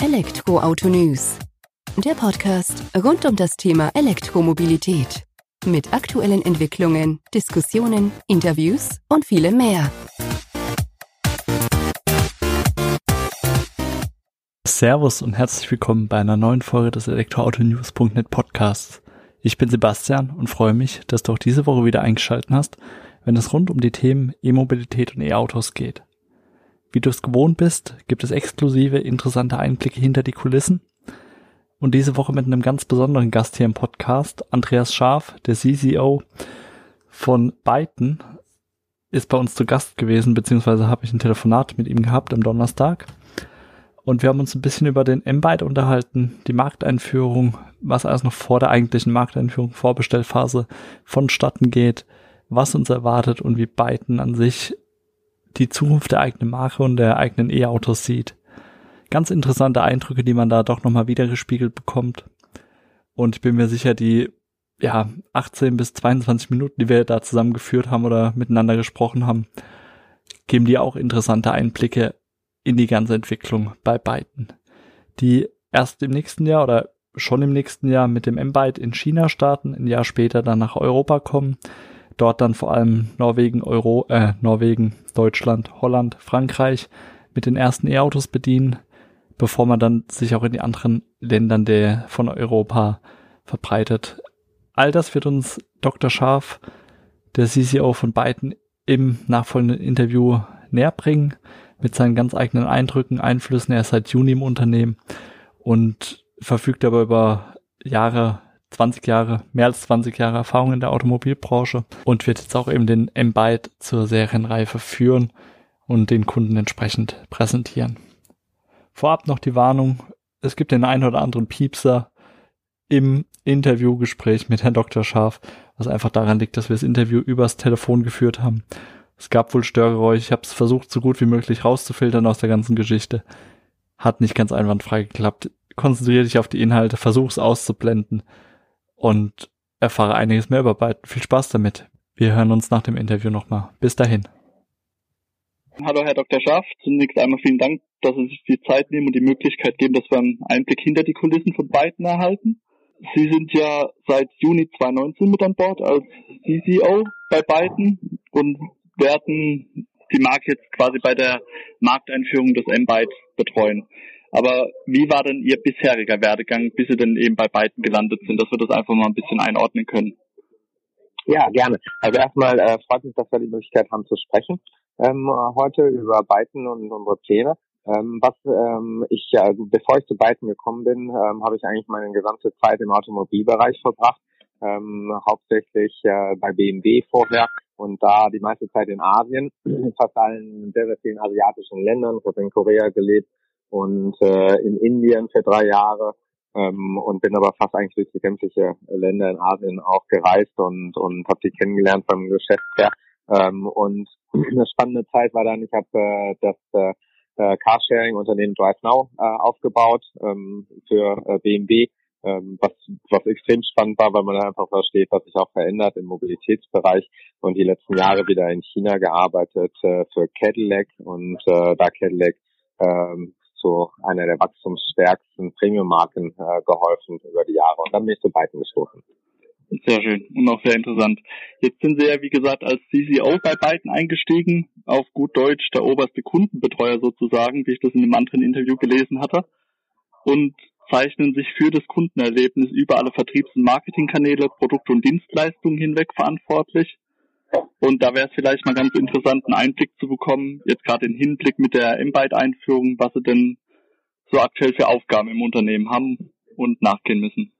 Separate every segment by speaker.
Speaker 1: Elektroauto News. Der Podcast rund um das Thema Elektromobilität. Mit aktuellen Entwicklungen, Diskussionen, Interviews und vielem mehr.
Speaker 2: Servus und herzlich willkommen bei einer neuen Folge des Elektroautonews.net Podcasts. Ich bin Sebastian und freue mich, dass du auch diese Woche wieder eingeschaltet hast, wenn es rund um die Themen E-Mobilität und E-Autos geht. Wie du es gewohnt bist, gibt es exklusive, interessante Einblicke hinter die Kulissen. Und diese Woche mit einem ganz besonderen Gast hier im Podcast, Andreas Scharf, der CCO von Byton, ist bei uns zu Gast gewesen, beziehungsweise habe ich ein Telefonat mit ihm gehabt am Donnerstag. Und wir haben uns ein bisschen über den M-Byte unterhalten, die Markteinführung, was alles noch vor der eigentlichen Markteinführung, Vorbestellphase vonstatten geht, was uns erwartet und wie Byton an sich die Zukunft der eigenen Marke und der eigenen E-Autos sieht. Ganz interessante Eindrücke, die man da doch nochmal wiedergespiegelt bekommt. Und ich bin mir sicher, die ja, 18 bis 22 Minuten, die wir da zusammengeführt haben oder miteinander gesprochen haben, geben dir auch interessante Einblicke in die ganze Entwicklung bei beiden. Die erst im nächsten Jahr oder schon im nächsten Jahr mit dem M-Byte in China starten, ein Jahr später dann nach Europa kommen, dort dann vor allem Norwegen, Euro, äh, Norwegen, Deutschland, Holland, Frankreich mit den ersten E-Autos bedienen, bevor man dann sich auch in die anderen Ländern der von Europa verbreitet. All das wird uns Dr. Scharf, der CCO von beiden, im nachfolgenden Interview näher bringen, mit seinen ganz eigenen Eindrücken, Einflüssen. Er ist seit Juni im Unternehmen und verfügt aber über Jahre 20 Jahre, mehr als 20 Jahre Erfahrung in der Automobilbranche und wird jetzt auch eben den M-Byte zur Serienreife führen und den Kunden entsprechend präsentieren. Vorab noch die Warnung, es gibt den einen oder anderen Piepser im Interviewgespräch mit Herrn Dr. Scharf, was einfach daran liegt, dass wir das Interview übers Telefon geführt haben. Es gab wohl Störgeräusche, ich habe es versucht, so gut wie möglich rauszufiltern aus der ganzen Geschichte. Hat nicht ganz einwandfrei geklappt. Konzentriere dich auf die Inhalte, versuch es auszublenden und erfahre einiges mehr über Byton. Viel Spaß damit. Wir hören uns nach dem Interview nochmal. Bis dahin.
Speaker 3: Hallo Herr Dr. Schaff, zunächst einmal vielen Dank, dass Sie sich die Zeit nehmen und die Möglichkeit geben, dass wir einen Einblick hinter die Kulissen von Byton erhalten. Sie sind ja seit Juni 2019 mit an Bord als CCO bei Byton und werden die Marke jetzt quasi bei der Markteinführung des M-Byte betreuen. Aber wie war denn Ihr bisheriger Werdegang, bis Sie denn eben bei beiden gelandet sind, dass wir das einfach mal ein bisschen einordnen können?
Speaker 4: Ja, gerne. Also erstmal äh, freut mich, dass wir die Möglichkeit haben zu sprechen ähm, heute über Byton und unsere Pläne. Ähm, was ähm, ich, also bevor ich zu Byton gekommen bin, ähm, habe ich eigentlich meine gesamte Zeit im Automobilbereich verbracht, ähm, hauptsächlich äh, bei BMW vorher und da die meiste Zeit in Asien, fast allen sehr, sehr vielen asiatischen Ländern. Ich habe in Korea gelebt, und äh, in Indien für drei Jahre ähm, und bin aber fast eigentlich durch die sämtliche Länder in Asien auch gereist und und habe die kennengelernt beim Geschäft her. Ähm, und eine spannende Zeit war dann, ich habe äh, das äh, äh Carsharing-Unternehmen DriveNow äh, aufgebaut ähm, für äh, BMW, ähm, was, was extrem spannend war, weil man einfach versteht, was sich auch verändert im Mobilitätsbereich und die letzten Jahre wieder in China gearbeitet äh, für Cadillac und äh, da Cadillac ähm, zu einer der wachstumsstärksten Premium-Marken äh, geholfen über die Jahre. Und dann bin ich zu beiden gestoßen.
Speaker 3: Sehr schön und auch sehr interessant. Jetzt sind Sie ja, wie gesagt, als CCO bei beiden eingestiegen, auf gut Deutsch der oberste Kundenbetreuer sozusagen, wie ich das in einem anderen Interview gelesen hatte, und zeichnen sich für das Kundenerlebnis über alle Vertriebs- und Marketingkanäle, Produkte und Dienstleistungen hinweg verantwortlich. Und da wäre es vielleicht mal ganz interessant, einen Einblick zu bekommen, jetzt gerade im Hinblick mit der M-Byte-Einführung, was sie denn so aktuell für Aufgaben im Unternehmen haben und nachgehen müssen.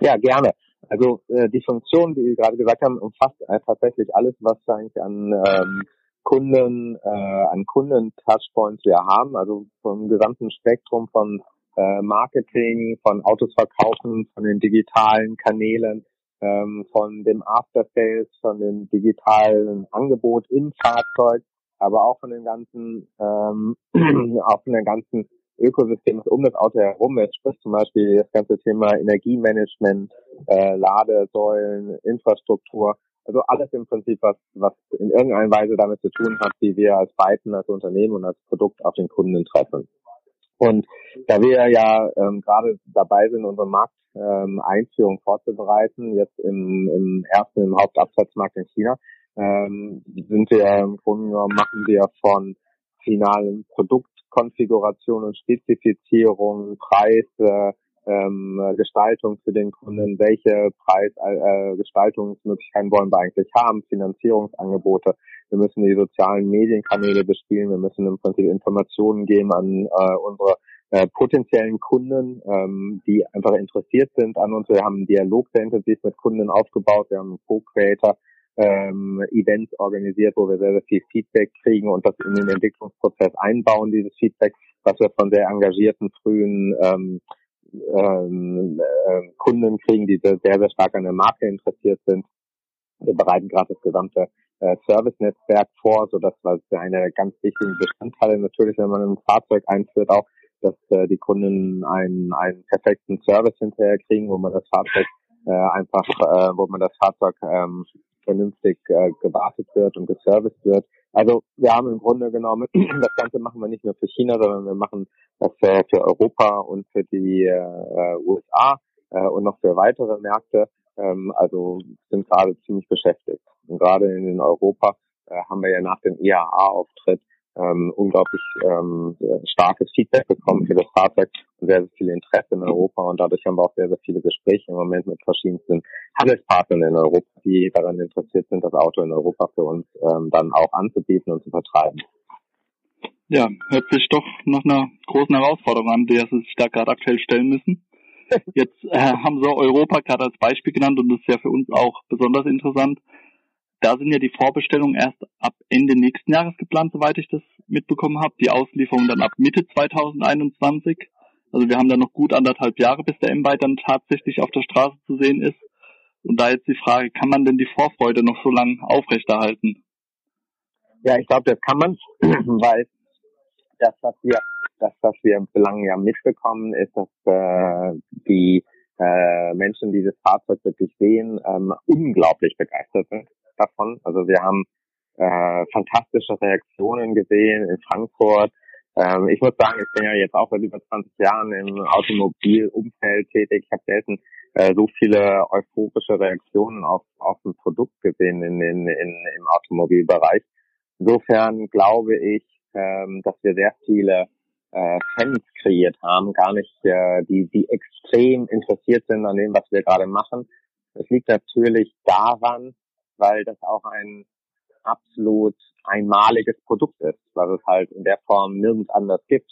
Speaker 4: Ja, gerne. Also äh, die Funktion, die Sie gerade gesagt haben, umfasst äh, tatsächlich alles, was eigentlich an ähm, Kunden, äh, an Kunden-Touchpoints wir haben, also vom gesamten Spektrum von äh, Marketing, von Autos verkaufen, von den digitalen Kanälen, ähm, von dem After Sales, von dem digitalen Angebot im Fahrzeug, aber auch von dem ganzen, ähm, auch von der ganzen Ökosystem, was um das Auto herum ist, sprich zum Beispiel das ganze Thema Energiemanagement, äh, Ladesäulen, Infrastruktur, also alles im Prinzip, was, was in irgendeiner Weise damit zu tun hat, wie wir als Byton, als Unternehmen und als Produkt auf den Kunden treffen. Und da wir ja ähm, gerade dabei sind, unsere Markteinführung ähm, vorzubereiten, jetzt im, im ersten im Hauptabsatzmarkt in China, ähm, sind wir im Grunde genommen machen wir von finalen Produktkonfiguration und Spezifizierung, Preis, äh, ähm, Gestaltung für den Kunden, welche Preisgestaltungsmöglichkeiten äh, wollen wir eigentlich haben, Finanzierungsangebote. Wir müssen die sozialen Medienkanäle bespielen, wir müssen im Prinzip Informationen geben an äh, unsere äh, potenziellen Kunden, ähm, die einfach interessiert sind an uns. Wir haben einen Dialog sehr intensiv mit Kunden aufgebaut, wir haben Co-Creator, ähm, Events organisiert, wo wir sehr, sehr viel Feedback kriegen und das in den Entwicklungsprozess einbauen, dieses Feedback, was wir von sehr engagierten frühen ähm, ähm, äh, Kunden kriegen, die sehr, sehr stark an der Marke interessiert sind. Wir bereiten gerade das gesamte äh, Service-Netzwerk vor, so dass das eine der ganz wichtigen Bestandteile natürlich, wenn man ein Fahrzeug einführt, auch, dass äh, die Kunden einen, einen perfekten Service hinterher kriegen, wo man das Fahrzeug äh, einfach, äh, wo man das Fahrzeug ähm, vernünftig äh, gewartet wird und geserviced wird. Also wir haben im Grunde genommen, das Ganze machen wir nicht nur für China, sondern wir machen das für Europa und für die äh, USA äh, und noch für weitere Märkte. Ähm, also sind gerade ziemlich beschäftigt. Und gerade in Europa äh, haben wir ja nach dem IAA-Auftritt ähm, unglaublich ähm, starkes Feedback bekommen für das Fahrzeug und sehr, sehr viel Interesse in Europa und dadurch haben wir auch sehr, sehr viele Gespräche im Moment mit verschiedensten Handelspartnern in Europa, die daran interessiert sind, das Auto in Europa für uns ähm, dann auch anzubieten und zu vertreiben.
Speaker 3: Ja, hört sich doch nach einer großen Herausforderung an, der Sie sich da gerade aktuell stellen müssen. Jetzt äh, haben Sie Europa gerade als Beispiel genannt und das ist ja für uns auch besonders interessant. Da sind ja die Vorbestellungen erst ab Ende nächsten Jahres geplant, soweit ich das mitbekommen habe. Die Auslieferung dann ab Mitte 2021. Also wir haben da noch gut anderthalb Jahre, bis der M-Byte dann tatsächlich auf der Straße zu sehen ist. Und da jetzt die Frage, kann man denn die Vorfreude noch so lange aufrechterhalten?
Speaker 4: Ja, ich glaube, das kann man, weil das, was wir, das, was wir bislang ja mitbekommen, ist, dass äh, die äh, Menschen, die das Fahrzeug wirklich sehen, ähm, unglaublich begeistert sind davon. Also wir haben äh, fantastische Reaktionen gesehen in Frankfurt. Ähm, ich muss sagen, ich bin ja jetzt auch seit über 20 Jahren im Automobilumfeld tätig. Ich habe selten äh, so viele euphorische Reaktionen auf, auf ein Produkt gesehen in, in, in, im Automobilbereich. Insofern glaube ich, ähm, dass wir sehr viele äh, Fans kreiert haben, gar nicht äh, die, die extrem interessiert sind an dem, was wir gerade machen. Das liegt natürlich daran, weil das auch ein absolut einmaliges Produkt ist, was es halt in der Form nirgends anders gibt,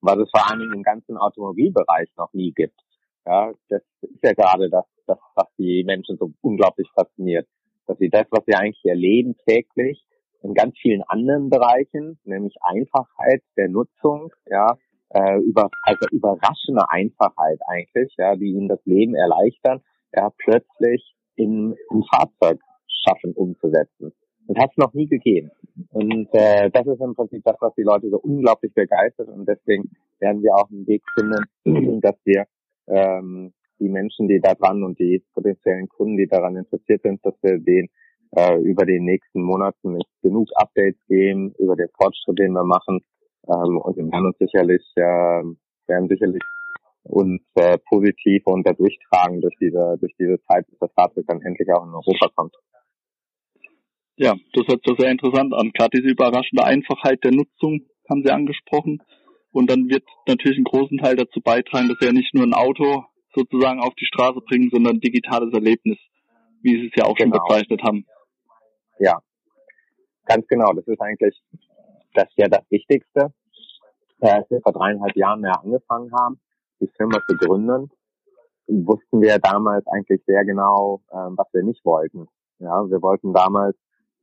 Speaker 4: was es vor Dingen im ganzen Automobilbereich noch nie gibt. Ja, das ist ja gerade das, das, was die Menschen so unglaublich fasziniert, dass sie das, was sie eigentlich erleben täglich, in ganz vielen anderen Bereichen, nämlich Einfachheit der Nutzung, ja, äh, über, also überraschende Einfachheit eigentlich, ja, die ihnen das Leben erleichtern, ja, plötzlich in ein Fahrzeug schaffen umzusetzen. Das hat es noch nie gegeben. Und äh, das ist im Prinzip das, was die Leute so unglaublich begeistert. Und deswegen werden wir auch einen Weg finden, dass wir ähm, die Menschen, die da dran und die potenziellen Kunden, die daran interessiert sind, dass wir den äh, über die nächsten Monaten genug Updates geben über den Fortschritt, den wir machen. Ähm, und wir werden uns sicherlich, äh, werden sicherlich uns äh, positiv und dadurch tragen durch diese, durch diese Zeit, bis das Fahrzeug dann endlich auch in Europa kommt.
Speaker 3: Ja, das hört sich sehr interessant an. Gerade diese überraschende Einfachheit der Nutzung haben Sie angesprochen. Und dann wird natürlich einen großen Teil dazu beitragen, dass wir ja nicht nur ein Auto sozusagen auf die Straße bringen, sondern ein digitales Erlebnis, wie Sie es ja auch genau. schon bezeichnet haben.
Speaker 4: Ja, ganz genau. Das ist eigentlich das ja das Wichtigste. Als wir vor dreieinhalb Jahren mehr angefangen haben, die Firma zu gründen, wussten wir damals eigentlich sehr genau, ähm, was wir nicht wollten. Ja, wir wollten damals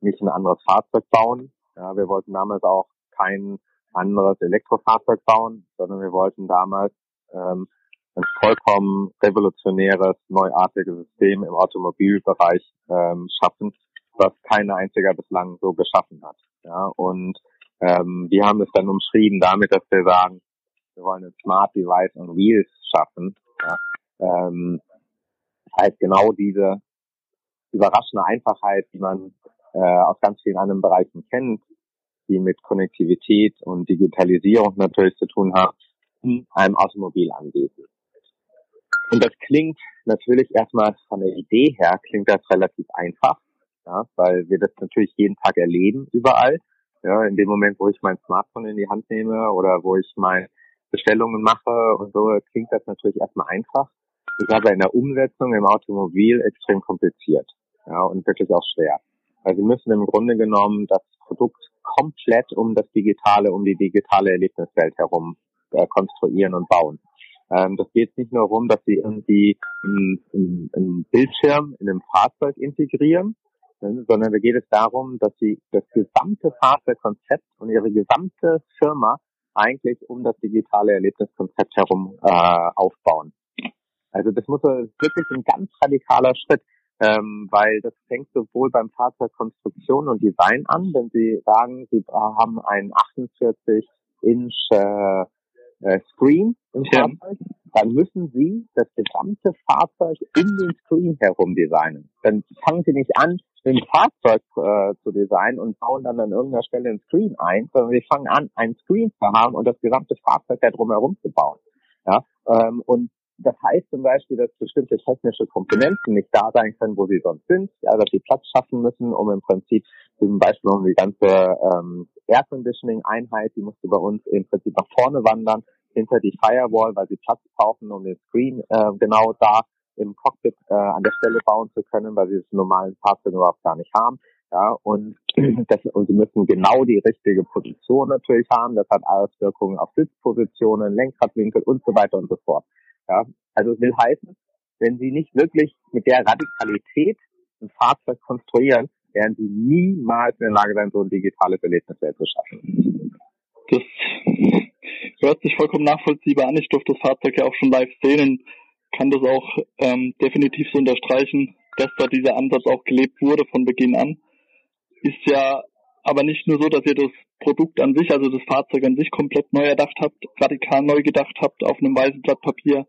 Speaker 4: nicht ein anderes Fahrzeug bauen. Ja, wir wollten damals auch kein anderes Elektrofahrzeug bauen, sondern wir wollten damals ähm, ein vollkommen revolutionäres, neuartiges System im Automobilbereich ähm, schaffen, was kein einziger bislang so geschaffen hat. Ja, und ähm, wir haben es dann umschrieben damit, dass wir sagen, wir wollen ein Smart Device on Wheels schaffen. Ja, ähm, das genau diese überraschende Einfachheit, die man äh, aus ganz vielen anderen Bereichen kennt, die mit Konnektivität und Digitalisierung natürlich zu tun haben, in einem Automobil anbieten. Und das klingt natürlich erstmal von der Idee her, klingt das relativ einfach, ja, weil wir das natürlich jeden Tag erleben, überall. Ja, in dem Moment, wo ich mein Smartphone in die Hand nehme oder wo ich meine Bestellungen mache und so, klingt das natürlich erstmal einfach. Ist aber in der Umsetzung im Automobil extrem kompliziert. Ja, und wirklich auch schwer. Weil sie müssen im Grunde genommen das Produkt komplett um das digitale, um die digitale Erlebniswelt herum äh, konstruieren und bauen. Ähm, das geht nicht nur darum, dass sie irgendwie einen Bildschirm in einem Fahrzeug integrieren, ne, sondern da geht es darum, dass sie das gesamte Fahrzeugkonzept und ihre gesamte Firma eigentlich um das digitale Erlebniskonzept herum äh, aufbauen. Also das muss wirklich ein ganz radikaler Schritt, ähm, weil das fängt sowohl beim Fahrzeugkonstruktion und Design an, wenn Sie sagen, Sie haben einen 48 Inch äh, äh, Screen im ja. Fahrzeug, dann müssen Sie das gesamte Fahrzeug in den Screen herum designen. Dann fangen Sie nicht an, ein Fahrzeug äh, zu designen und bauen dann an irgendeiner Stelle ein Screen ein, sondern Sie fangen an, einen Screen zu haben und das gesamte Fahrzeug da drumherum zu bauen. Ja, ähm, und das heißt zum Beispiel, dass bestimmte technische Komponenten nicht da sein können, wo sie sonst sind, ja, dass sie Platz schaffen müssen, um im Prinzip zum Beispiel um die ganze ähm, Air Conditioning Einheit, die musste bei uns im Prinzip nach vorne wandern, hinter die Firewall, weil sie Platz brauchen, um den Screen äh, genau da im Cockpit äh, an der Stelle bauen zu können, weil sie es normalen Fahrzeug überhaupt gar nicht haben. Ja, und, das, und sie müssen genau die richtige Position natürlich haben. Das hat Auswirkungen auf Sitzpositionen, Lenkradwinkel und so weiter und so fort. Ja, also will heißen, wenn Sie nicht wirklich mit der Radikalität ein Fahrzeug konstruieren, werden Sie niemals in der Lage sein, so ein digitales Erlebnis zu schaffen.
Speaker 3: Das hört sich vollkommen nachvollziehbar an. Ich durfte das Fahrzeug ja auch schon live sehen und kann das auch ähm, definitiv so unterstreichen, dass da dieser Ansatz auch gelebt wurde von Beginn an. Ist ja aber nicht nur so, dass ihr das Produkt an sich, also das Fahrzeug an sich komplett neu erdacht habt, radikal neu gedacht habt auf einem weißen Blatt Papier,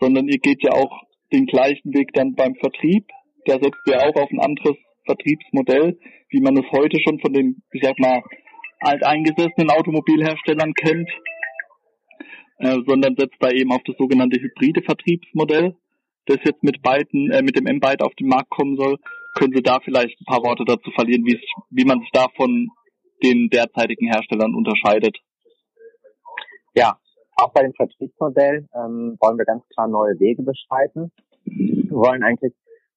Speaker 3: sondern ihr geht ja auch den gleichen Weg dann beim Vertrieb. Der setzt ja auch auf ein anderes Vertriebsmodell, wie man es heute schon von den, ich sag mal, alteingesessenen Automobilherstellern kennt, äh, sondern setzt da eben auf das sogenannte hybride Vertriebsmodell, das jetzt mit beiden, äh, mit dem M-Byte auf den Markt kommen soll. Können Sie da vielleicht ein paar Worte dazu verlieren, wie, wie man sich da von den derzeitigen Herstellern unterscheidet?
Speaker 4: Ja, auch bei dem Vertriebsmodell ähm, wollen wir ganz klar neue Wege beschreiten. Wir wollen eigentlich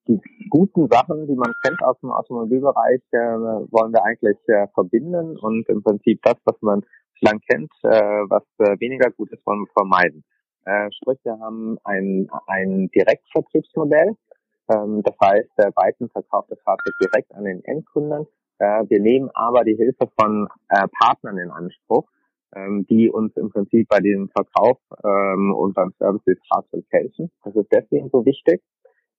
Speaker 4: die guten Sachen, die man kennt aus dem Automobilbereich, äh, wollen wir eigentlich äh, verbinden und im Prinzip das, was man lang kennt, äh, was äh, weniger gut ist, wollen wir vermeiden. Äh, sprich, wir haben ein, ein Direktvertriebsmodell. Ähm, das heißt, der Byton verkauft das Fahrzeug direkt an den Endkunden. Äh, wir nehmen aber die Hilfe von äh, Partnern in Anspruch, ähm, die uns im Prinzip bei dem Verkauf ähm, und beim Service des Fahrzeugs helfen. Das ist deswegen so wichtig,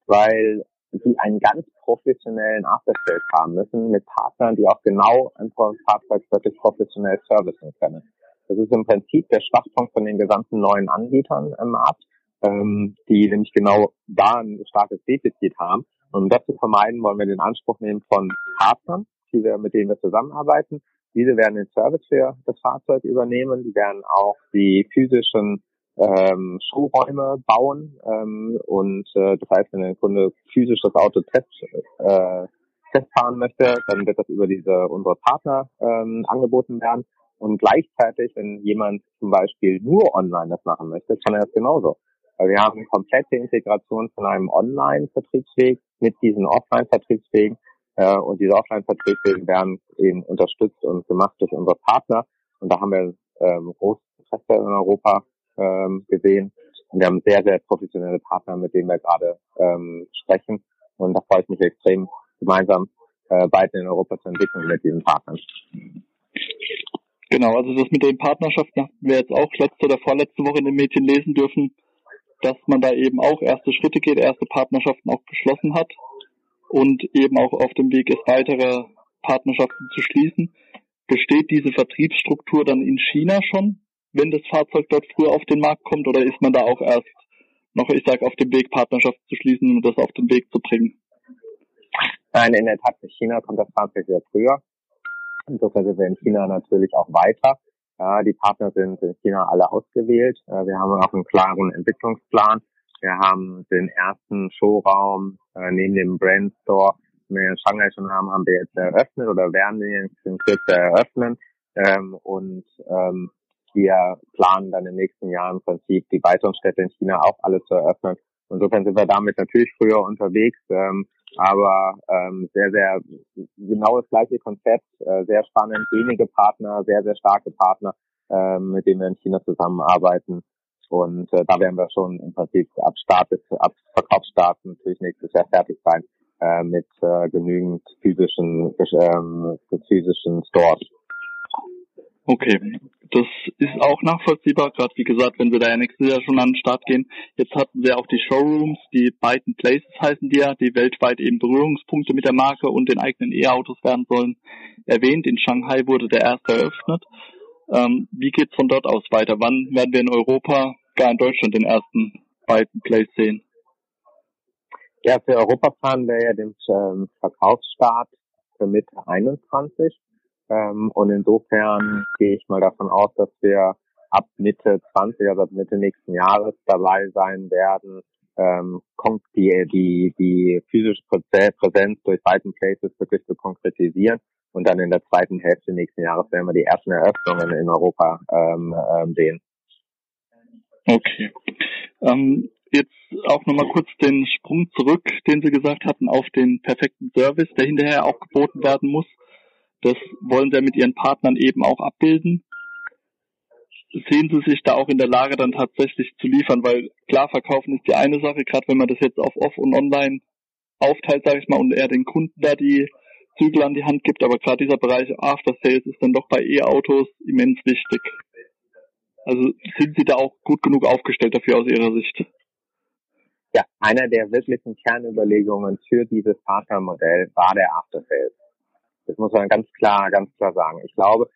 Speaker 4: weil sie einen ganz professionellen Aftershave haben müssen mit Partnern, die auch genau ein Fahrzeug wirklich professionell servicen können. Das ist im Prinzip der Schwachpunkt von den gesamten neuen Anbietern im Markt, ähm, die nämlich genau da ein starkes Defizit haben. Und um das zu vermeiden, wollen wir den Anspruch nehmen von Partnern, die wir, mit denen wir zusammenarbeiten. Diese werden den Service für das Fahrzeug übernehmen. Die werden auch die physischen ähm, Showräume bauen. Ähm, und äh, das heißt, wenn ein Kunde physisch das Auto test, äh, testfahren möchte, dann wird das über diese unsere Partner ähm, angeboten werden. Und gleichzeitig, wenn jemand zum Beispiel nur online das machen möchte, kann er das genauso. Weil wir haben eine komplette Integration von einem Online-Vertriebsweg mit diesen Offline-Vertriebswegen. Äh, und diese Offline-Vertriebswege werden eben unterstützt und gemacht durch unsere Partner. Und da haben wir ähm, großes Interesse in Europa ähm, gesehen. Und wir haben sehr, sehr professionelle Partner, mit denen wir gerade ähm, sprechen. Und da freue ich mich extrem, gemeinsam äh, beide in Europa zu entwickeln mit diesen Partnern.
Speaker 3: Genau, also das mit den Partnerschaften hatten wir jetzt auch letzte oder vorletzte Woche in den Medien lesen dürfen, dass man da eben auch erste Schritte geht, erste Partnerschaften auch geschlossen hat und eben auch auf dem Weg ist, weitere Partnerschaften zu schließen. Besteht diese Vertriebsstruktur dann in China schon? wenn das Fahrzeug dort früher auf den Markt kommt oder ist man da auch erst noch, ich sag, auf dem Weg Partnerschaft zu schließen und das auf den Weg zu bringen?
Speaker 4: Nein, in der Tat, in China kommt das Fahrzeug sehr früher. Insofern sind wir in China natürlich auch weiter. Ja, die Partner sind in China alle ausgewählt. Äh, wir haben auch einen klaren Entwicklungsplan. Wir haben den ersten Showraum äh, neben dem Brand Store, den wir in Shanghai schon haben, haben wir jetzt eröffnet oder werden wir in Kürze eröffnen. Ähm, und ähm, wir planen dann im nächsten Jahr im Prinzip die weiteren Städte in China auch alle zu eröffnen. Insofern sind wir damit natürlich früher unterwegs, ähm, aber ähm, sehr, sehr genau das gleiche Konzept, äh, sehr spannend, wenige Partner, sehr, sehr starke Partner, äh, mit denen wir in China zusammenarbeiten. Und äh, da werden wir schon im Prinzip ab Start bis ab Verkaufsstart natürlich nächstes Jahr fertig sein äh, mit äh, genügend physischen ähm, physischen Stores.
Speaker 3: Okay, das ist auch nachvollziehbar, gerade wie gesagt, wenn wir da ja nächstes Jahr schon an den Start gehen. Jetzt hatten wir auch die Showrooms, die beiden Places heißen die ja, die weltweit eben Berührungspunkte mit der Marke und den eigenen E-Autos werden sollen, erwähnt. In Shanghai wurde der erste eröffnet. Ähm, wie geht's von dort aus weiter? Wann werden wir in Europa, gar in Deutschland, den ersten beiden Place sehen?
Speaker 4: Ja, für Europa planen wir ja den ähm, Verkaufsstart für Mitte 21. Ähm, und insofern gehe ich mal davon aus, dass wir ab Mitte 20, also ab Mitte nächsten Jahres dabei sein werden, ähm, die, die, die physische Präsenz durch beiden Places wirklich zu konkretisieren. Und dann in der zweiten Hälfte nächsten Jahres werden wir die ersten Eröffnungen in Europa ähm, ähm, sehen.
Speaker 3: Okay. Ähm, jetzt auch nochmal kurz den Sprung zurück, den Sie gesagt hatten, auf den perfekten Service, der hinterher auch geboten werden muss. Das wollen sie mit ihren Partnern eben auch abbilden. Sehen sie sich da auch in der Lage, dann tatsächlich zu liefern, weil klar, verkaufen ist die eine Sache, gerade wenn man das jetzt auf Off und Online aufteilt, sage ich mal, und eher den Kunden da die Zügel an die Hand gibt, aber gerade dieser Bereich After Sales ist dann doch bei E-Autos immens wichtig. Also sind Sie da auch gut genug aufgestellt dafür aus Ihrer Sicht?
Speaker 4: Ja, einer der wirklichen Kernüberlegungen für dieses Partnermodell war der After Sales. Das muss man ganz klar, ganz klar sagen. Ich glaube,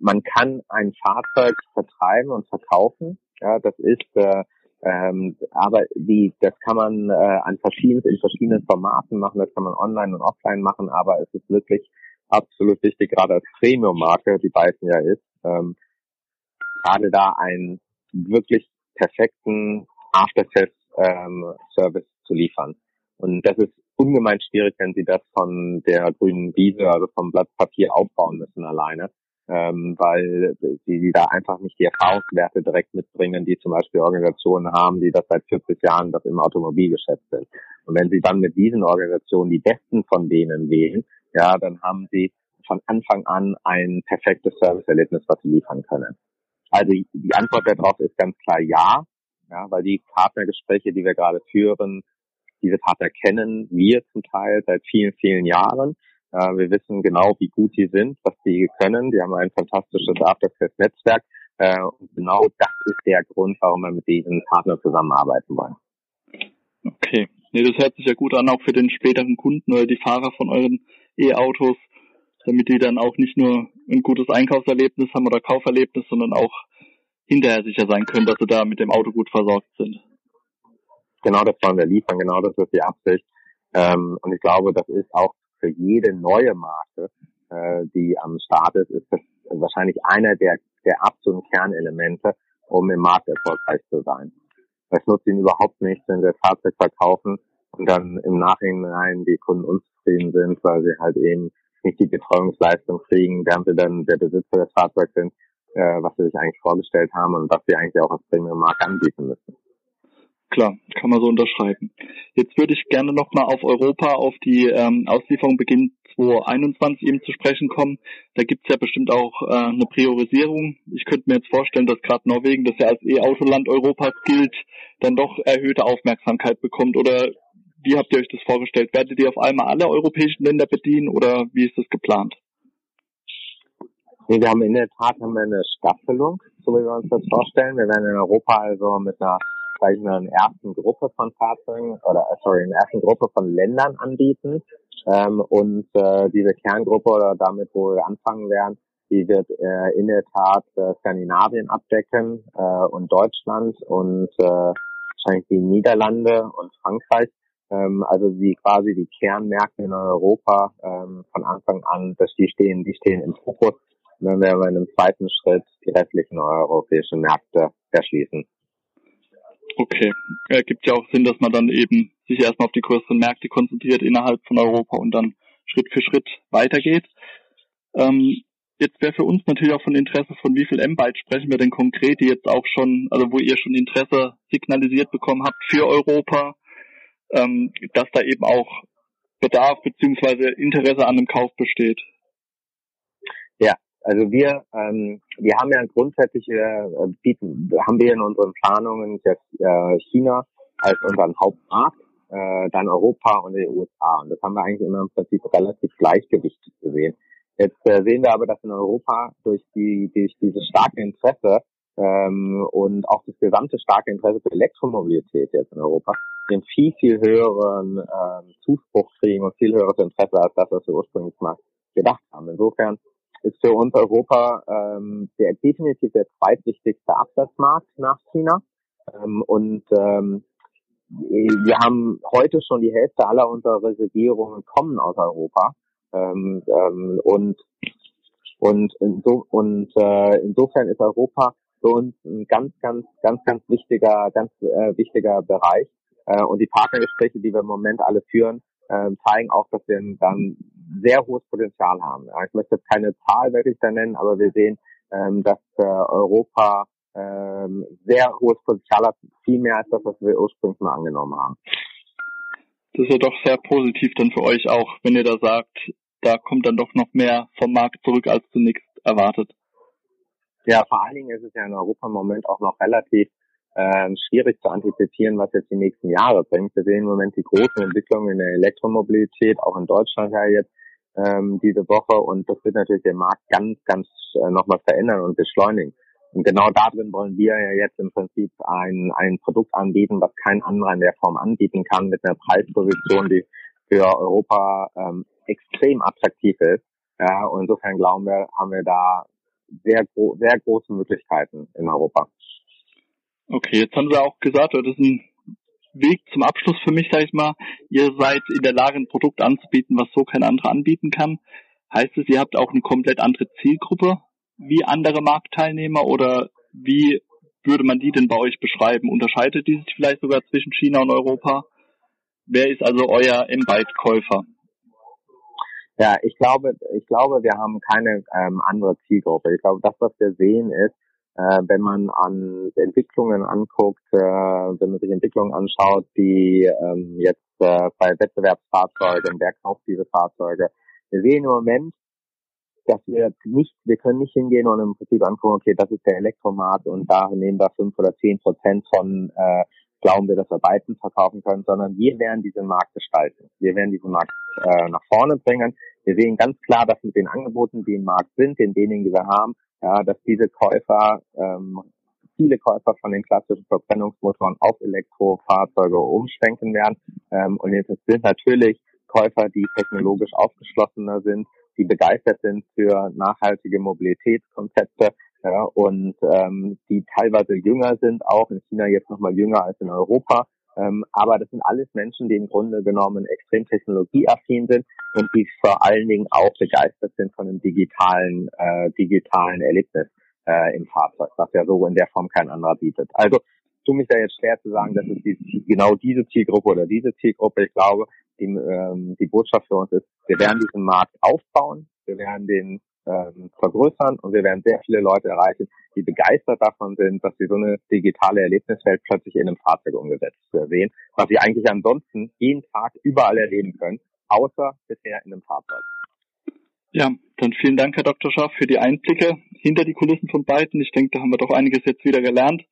Speaker 4: man kann ein Fahrzeug vertreiben und verkaufen. Ja, das ist, äh, ähm, aber die, das kann man äh, an verschiedenen, in verschiedenen Formaten machen. Das kann man online und offline machen. Aber es ist wirklich absolut wichtig, gerade als Premium-Marke, die Bison ja ist, ähm, gerade da einen wirklich perfekten After-Sales-Service ähm, zu liefern. Und das ist ungemein schwierig, wenn sie das von der grünen Wiese, also vom Blatt Papier aufbauen müssen alleine, ähm, weil sie, da einfach nicht die Erfahrungswerte direkt mitbringen, die zum Beispiel Organisationen haben, die das seit 40 Jahren das im Automobilgeschäft sind. Und wenn sie dann mit diesen Organisationen die besten von denen wählen, ja, dann haben sie von Anfang an ein perfektes Serviceerlebnis, was sie liefern können. Also die Antwort darauf ist ganz klar ja, ja, weil die Partnergespräche, die wir gerade führen, diese Partner kennen wir zum Teil seit vielen, vielen Jahren. Äh, wir wissen genau, wie gut die sind, was die können. Die haben ein fantastisches After-Sales-Netzwerk. Äh, und genau das ist der Grund, warum wir mit diesen Partnern zusammenarbeiten wollen.
Speaker 3: Okay. Nee, das hört sich ja gut an, auch für den späteren Kunden oder die Fahrer von euren E-Autos, damit die dann auch nicht nur ein gutes Einkaufserlebnis haben oder Kauferlebnis, sondern auch hinterher sicher sein können, dass sie da mit dem Auto gut versorgt sind
Speaker 4: genau das wollen wir liefern, genau das ist die Absicht. Ähm, und ich glaube, das ist auch für jede neue Marke, äh, die am Start ist, ist das wahrscheinlich einer der, der absoluten Kernelemente, um im Markt erfolgreich zu sein. Es nutzt ihnen überhaupt nichts, wenn wir Fahrzeug verkaufen und dann im Nachhinein die Kunden unzufrieden sind, weil sie halt eben nicht die Betreuungsleistung kriegen, während sie dann der Besitzer des Fahrzeugs sind, äh, was sie sich eigentlich vorgestellt haben und was sie eigentlich auch als Premium-Markt anbieten müssen.
Speaker 3: Klar, kann man so unterschreiben. Jetzt würde ich gerne nochmal auf Europa, auf die ähm, Auslieferung Beginn 2021 eben zu sprechen kommen. Da gibt es ja bestimmt auch äh, eine Priorisierung. Ich könnte mir jetzt vorstellen, dass gerade Norwegen, das ja als E-Autoland Europas gilt, dann doch erhöhte Aufmerksamkeit bekommt. Oder wie habt ihr euch das vorgestellt? Werdet ihr auf einmal alle europäischen Länder bedienen oder wie ist das geplant?
Speaker 4: Nee, wir haben in der Tat haben wir eine Staffelung, so wie wir uns das vorstellen. Wir werden in Europa also mit einer ich einer ersten Gruppe von Fahrzeugen oder sorry, einer ersten Gruppe von Ländern anbieten. Ähm, und äh, diese Kerngruppe oder damit, wo wir anfangen werden, die wird äh, in der Tat äh, Skandinavien abdecken äh, und Deutschland und äh, wahrscheinlich die Niederlande und Frankreich. Ähm, also die quasi die Kernmärkte in Europa ähm, von Anfang an, dass die stehen, die stehen im Fokus wenn wir in einem zweiten Schritt die restlichen europäischen Märkte erschließen.
Speaker 3: Okay, äh, gibt ja auch Sinn, dass man dann eben sich erstmal auf die größeren Märkte konzentriert innerhalb von Europa und dann Schritt für Schritt weitergeht. Ähm, jetzt wäre für uns natürlich auch von Interesse, von wie viel M-Byte sprechen wir denn konkret, die jetzt auch schon, also wo ihr schon Interesse signalisiert bekommen habt für Europa, ähm, dass da eben auch Bedarf beziehungsweise Interesse an dem Kauf besteht.
Speaker 4: Also wir, ähm, wir haben ja grundsätzlich äh, bieten, haben wir in unseren Planungen jetzt äh, China als unseren Hauptmarkt, äh, dann Europa und die USA. Und das haben wir eigentlich immer im Prinzip relativ gleichgewichtig gesehen. Jetzt äh, sehen wir aber, dass in Europa durch die durch dieses starke Interesse ähm, und auch das gesamte starke Interesse für Elektromobilität jetzt in Europa den viel, viel höheren ähm, Zuspruch kriegen und viel höheres Interesse als das, was wir ursprünglich mal gedacht haben. Insofern ist für uns Europa ähm, der definitiv der zweitwichtigste Absatzmarkt nach China. Ähm, und ähm, wir haben heute schon die Hälfte aller unserer Reservierungen kommen aus Europa. Ähm, ähm, und und, inso, und äh, insofern ist Europa für uns ein ganz, ganz, ganz, ganz wichtiger, ganz äh, wichtiger Bereich. Äh, und die Partnergespräche, die wir im Moment alle führen, äh, zeigen auch, dass wir dann sehr hohes Potenzial haben. Ja, ich möchte jetzt keine Zahl wirklich da nennen, aber wir sehen, ähm, dass äh, Europa ähm, sehr hohes Potenzial hat, viel mehr als das, was wir ursprünglich mal angenommen haben.
Speaker 3: Das ist ja doch sehr positiv dann für euch auch, wenn ihr da sagt, da kommt dann doch noch mehr vom Markt zurück als zunächst erwartet.
Speaker 4: Ja, vor allen Dingen ist es ja in Europa im Moment auch noch relativ äh, schwierig zu antizipieren, was jetzt die nächsten Jahre bringt. Wir sehen im Moment die großen Entwicklungen in der Elektromobilität, auch in Deutschland ja jetzt ähm, diese Woche und das wird natürlich den Markt ganz, ganz äh, nochmal verändern und beschleunigen. Und genau da drin wollen wir ja jetzt im Prinzip ein, ein Produkt anbieten, was kein anderer in der Form anbieten kann, mit einer Preisposition, die für Europa ähm, extrem attraktiv ist. Ja, und insofern glauben wir, haben wir da sehr, gro sehr große Möglichkeiten in Europa.
Speaker 3: Okay, jetzt haben Sie auch gesagt, das ist ein Weg zum Abschluss für mich, sage ich mal. Ihr seid in der Lage, ein Produkt anzubieten, was so kein anderer anbieten kann. Heißt es, ihr habt auch eine komplett andere Zielgruppe wie andere Marktteilnehmer oder wie würde man die denn bei euch beschreiben? Unterscheidet die sich vielleicht sogar zwischen China und Europa? Wer ist also euer M-Byte-Käufer?
Speaker 4: Ja, ich glaube, ich glaube, wir haben keine ähm, andere Zielgruppe. Ich glaube, das, was wir sehen, ist, äh, wenn man an Entwicklungen anguckt, äh, wenn man sich Entwicklungen anschaut, die ähm, jetzt äh, bei Wettbewerbsfahrzeugen, wer kauft diese Fahrzeuge? Wir sehen im Moment, dass wir nicht, wir können nicht hingehen und im Prinzip angucken, okay, das ist der Elektromarkt und da nehmen wir fünf oder zehn Prozent von, äh, glauben wir, dass wir beiden verkaufen können, sondern wir werden diesen Markt gestalten. Wir werden diesen Markt äh, nach vorne bringen. Wir sehen ganz klar, dass mit den Angeboten, die im Markt sind, den wenigen, die wir haben, ja, dass diese Käufer, ähm, viele Käufer von den klassischen Verbrennungsmotoren auf Elektrofahrzeuge umschwenken werden. Ähm, und jetzt sind natürlich Käufer, die technologisch aufgeschlossener sind, die begeistert sind für nachhaltige Mobilitätskonzepte ja, und ähm, die teilweise jünger sind, auch in China jetzt nochmal jünger als in Europa. Ähm, aber das sind alles Menschen, die im Grunde genommen extrem technologieaffin sind und die vor allen Dingen auch begeistert sind von einem digitalen, äh, digitalen Erlebnis äh, im Fahrzeug, was ja so in der Form kein anderer bietet. Also tue mich da jetzt schwer zu sagen, dass es die, genau diese Zielgruppe oder diese Zielgruppe. Ich glaube, die, ähm, die Botschaft für uns ist, wir werden diesen Markt aufbauen, wir werden den ähm, vergrößern und wir werden sehr viele Leute erreichen, die begeistert davon sind, dass sie so eine digitale Erlebniswelt plötzlich in einem Fahrzeug umgesetzt sehen, was sie eigentlich ansonsten jeden Tag überall erleben können, außer bisher in einem Fahrzeug.
Speaker 3: Ja, dann vielen Dank, Herr Dr. Schaff, für die Einblicke hinter die Kulissen von beiden. Ich denke, da haben wir doch einiges jetzt wieder gelernt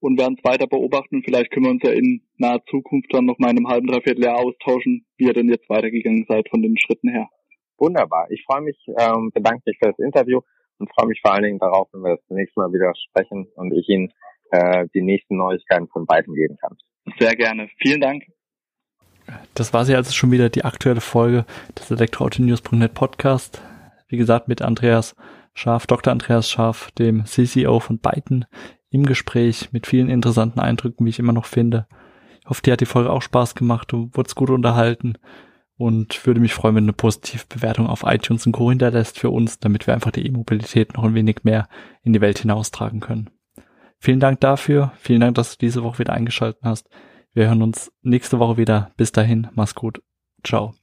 Speaker 3: und werden es weiter beobachten vielleicht können wir uns ja in naher Zukunft dann noch mal in einem halben, dreiviertel Jahr austauschen, wie ihr denn jetzt weitergegangen seid von den Schritten her.
Speaker 4: Wunderbar. Ich freue mich, ähm, bedanke mich für das Interview und freue mich vor allen Dingen darauf, wenn wir das nächste Mal wieder sprechen und ich Ihnen äh, die nächsten Neuigkeiten von beiden geben kann.
Speaker 3: Sehr gerne. Vielen Dank.
Speaker 2: Das war sie also schon wieder die aktuelle Folge des Elektroautonews.net Podcast. Wie gesagt, mit Andreas Scharf, Dr. Andreas Scharf, dem CCO von Byton, im Gespräch mit vielen interessanten Eindrücken, wie ich immer noch finde. Ich hoffe, dir hat die Folge auch Spaß gemacht, du wurdest gut unterhalten und würde mich freuen, wenn du eine positive Bewertung auf iTunes und Co. hinterlässt für uns, damit wir einfach die E-Mobilität noch ein wenig mehr in die Welt hinaustragen können. Vielen Dank dafür. Vielen Dank, dass du diese Woche wieder eingeschaltet hast. Wir hören uns nächste Woche wieder. Bis dahin, mach's gut. Ciao.